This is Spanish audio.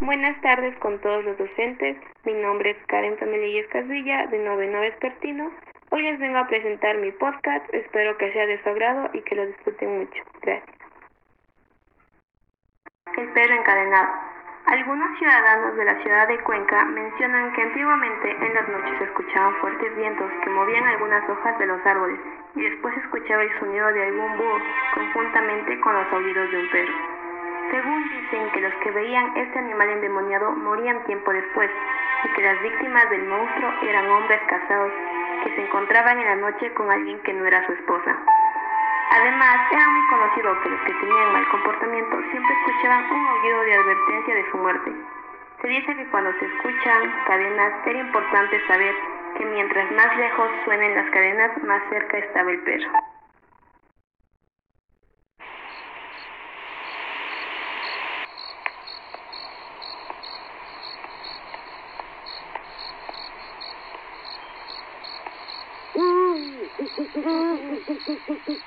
Buenas tardes con todos los docentes. Mi nombre es Karen Pamelillas Casvilla, de 99 Espertino. Hoy les vengo a presentar mi podcast. Espero que sea de su agrado y que lo disfruten mucho. Gracias. El perro encadenado. Algunos ciudadanos de la ciudad de Cuenca mencionan que antiguamente en las noches se escuchaban fuertes vientos que movían algunas hojas de los árboles y después escuchaba el sonido de algún búho conjuntamente con los aullidos de un perro. Dicen que los que veían este animal endemoniado morían tiempo después y que las víctimas del monstruo eran hombres casados que se encontraban en la noche con alguien que no era su esposa. Además, era muy conocido que los que tenían mal comportamiento siempre escuchaban un aullido de advertencia de su muerte. Se dice que cuando se escuchan cadenas era importante saber que mientras más lejos suenen las cadenas, más cerca estaba el perro. Mm-hmm.